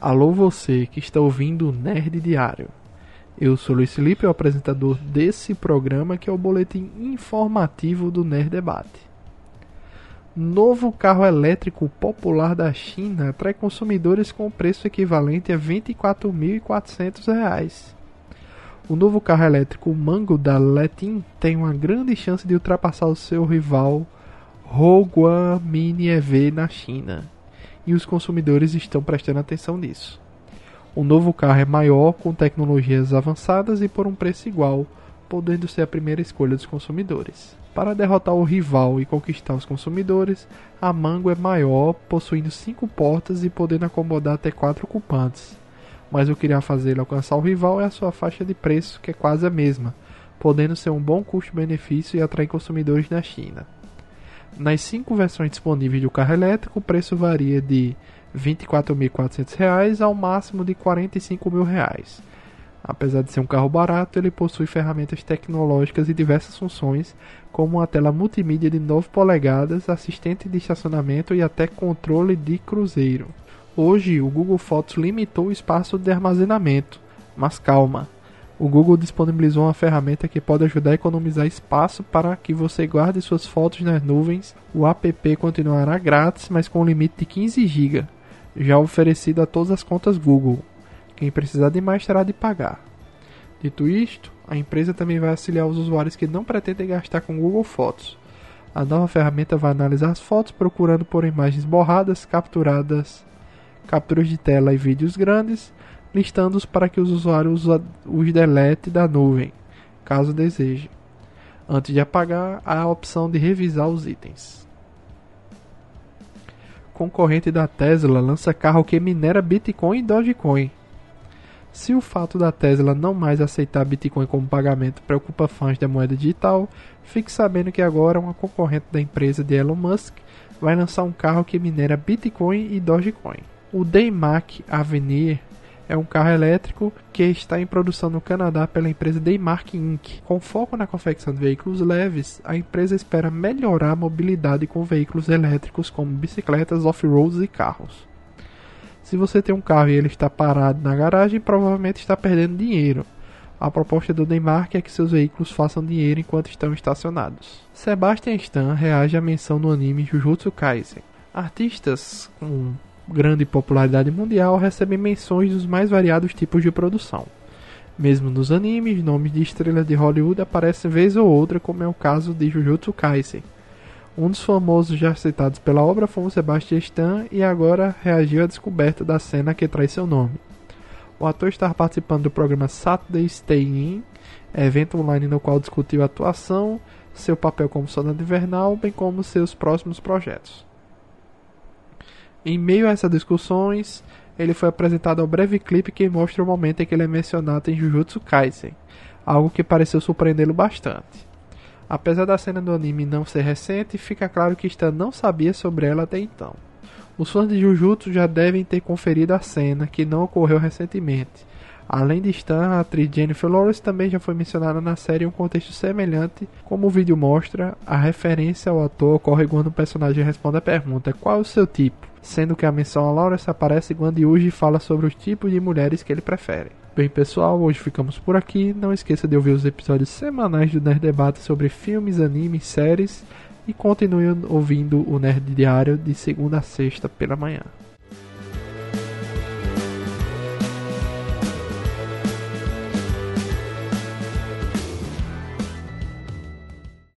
Alô você que está ouvindo o Nerd Diário. Eu sou Luiz Felipe, o apresentador desse programa que é o boletim informativo do Nerd Debate. Novo carro elétrico popular da China atrai consumidores com preço equivalente a R$ 24.400. O novo carro elétrico Mango da Letin tem uma grande chance de ultrapassar o seu rival Hoguan Mini EV na China e os consumidores estão prestando atenção nisso. O novo carro é maior, com tecnologias avançadas e por um preço igual, podendo ser a primeira escolha dos consumidores. Para derrotar o rival e conquistar os consumidores, a Mango é maior, possuindo 5 portas e podendo acomodar até 4 ocupantes. Mas o que irá fazer alcançar o rival é a sua faixa de preço, que é quase a mesma, podendo ser um bom custo-benefício e atrair consumidores na China. Nas cinco versões disponíveis do carro elétrico, o preço varia de R$ 24.400 ao máximo de R$ 45.000. Apesar de ser um carro barato, ele possui ferramentas tecnológicas e diversas funções, como uma tela multimídia de 9 polegadas, assistente de estacionamento e até controle de cruzeiro. Hoje, o Google Fotos limitou o espaço de armazenamento, mas calma, o Google disponibilizou uma ferramenta que pode ajudar a economizar espaço para que você guarde suas fotos nas nuvens. O app continuará grátis, mas com um limite de 15 GB, já oferecido a todas as contas Google. Quem precisar de mais terá de pagar. Dito isto, a empresa também vai auxiliar os usuários que não pretendem gastar com Google Fotos. A nova ferramenta vai analisar as fotos procurando por imagens borradas, capturadas, capturas de tela e vídeos grandes listando-os para que os usuários os delete da nuvem, caso deseje. Antes de apagar, há a opção de revisar os itens. Concorrente da Tesla lança carro que minera Bitcoin e Dogecoin. Se o fato da Tesla não mais aceitar Bitcoin como pagamento preocupa fãs da moeda digital, fique sabendo que agora uma concorrente da empresa de Elon Musk vai lançar um carro que minera Bitcoin e Dogecoin. O Daymac Avenir é um carro elétrico que está em produção no Canadá pela empresa Daymark Inc. Com foco na confecção de veículos leves, a empresa espera melhorar a mobilidade com veículos elétricos como bicicletas, off-roads e carros. Se você tem um carro e ele está parado na garagem, provavelmente está perdendo dinheiro. A proposta do Daymark é que seus veículos façam dinheiro enquanto estão estacionados. Sebastian Stan reage à menção no anime Jujutsu Kaisen. Artistas com grande popularidade mundial, recebem menções dos mais variados tipos de produção. Mesmo nos animes, nomes de estrelas de Hollywood aparecem vez ou outra, como é o caso de Jujutsu Kaisen. Um dos famosos já citados pela obra foi o Sebastian Stan e agora reagiu à descoberta da cena que traz seu nome. O ator está participando do programa Saturday Stay In, evento online no qual discutiu a atuação, seu papel como soldado invernal, bem como seus próximos projetos. Em meio a essas discussões, ele foi apresentado ao breve clipe que mostra o momento em que ele é mencionado em Jujutsu Kaisen, algo que pareceu surpreendê-lo bastante. Apesar da cena do anime não ser recente, fica claro que Stan não sabia sobre ela até então. Os fãs de Jujutsu já devem ter conferido a cena, que não ocorreu recentemente. Além de Stan, a atriz Jennifer Lawrence também já foi mencionada na série em um contexto semelhante, como o vídeo mostra, a referência ao ator ocorre quando o personagem responde a pergunta: Qual é o seu tipo? Sendo que a menção a Lawrence aparece quando Yuji fala sobre os tipos de mulheres que ele prefere. Bem, pessoal, hoje ficamos por aqui. Não esqueça de ouvir os episódios semanais do Nerd Debate sobre filmes, animes, séries e continue ouvindo o Nerd Diário de segunda a sexta pela manhã.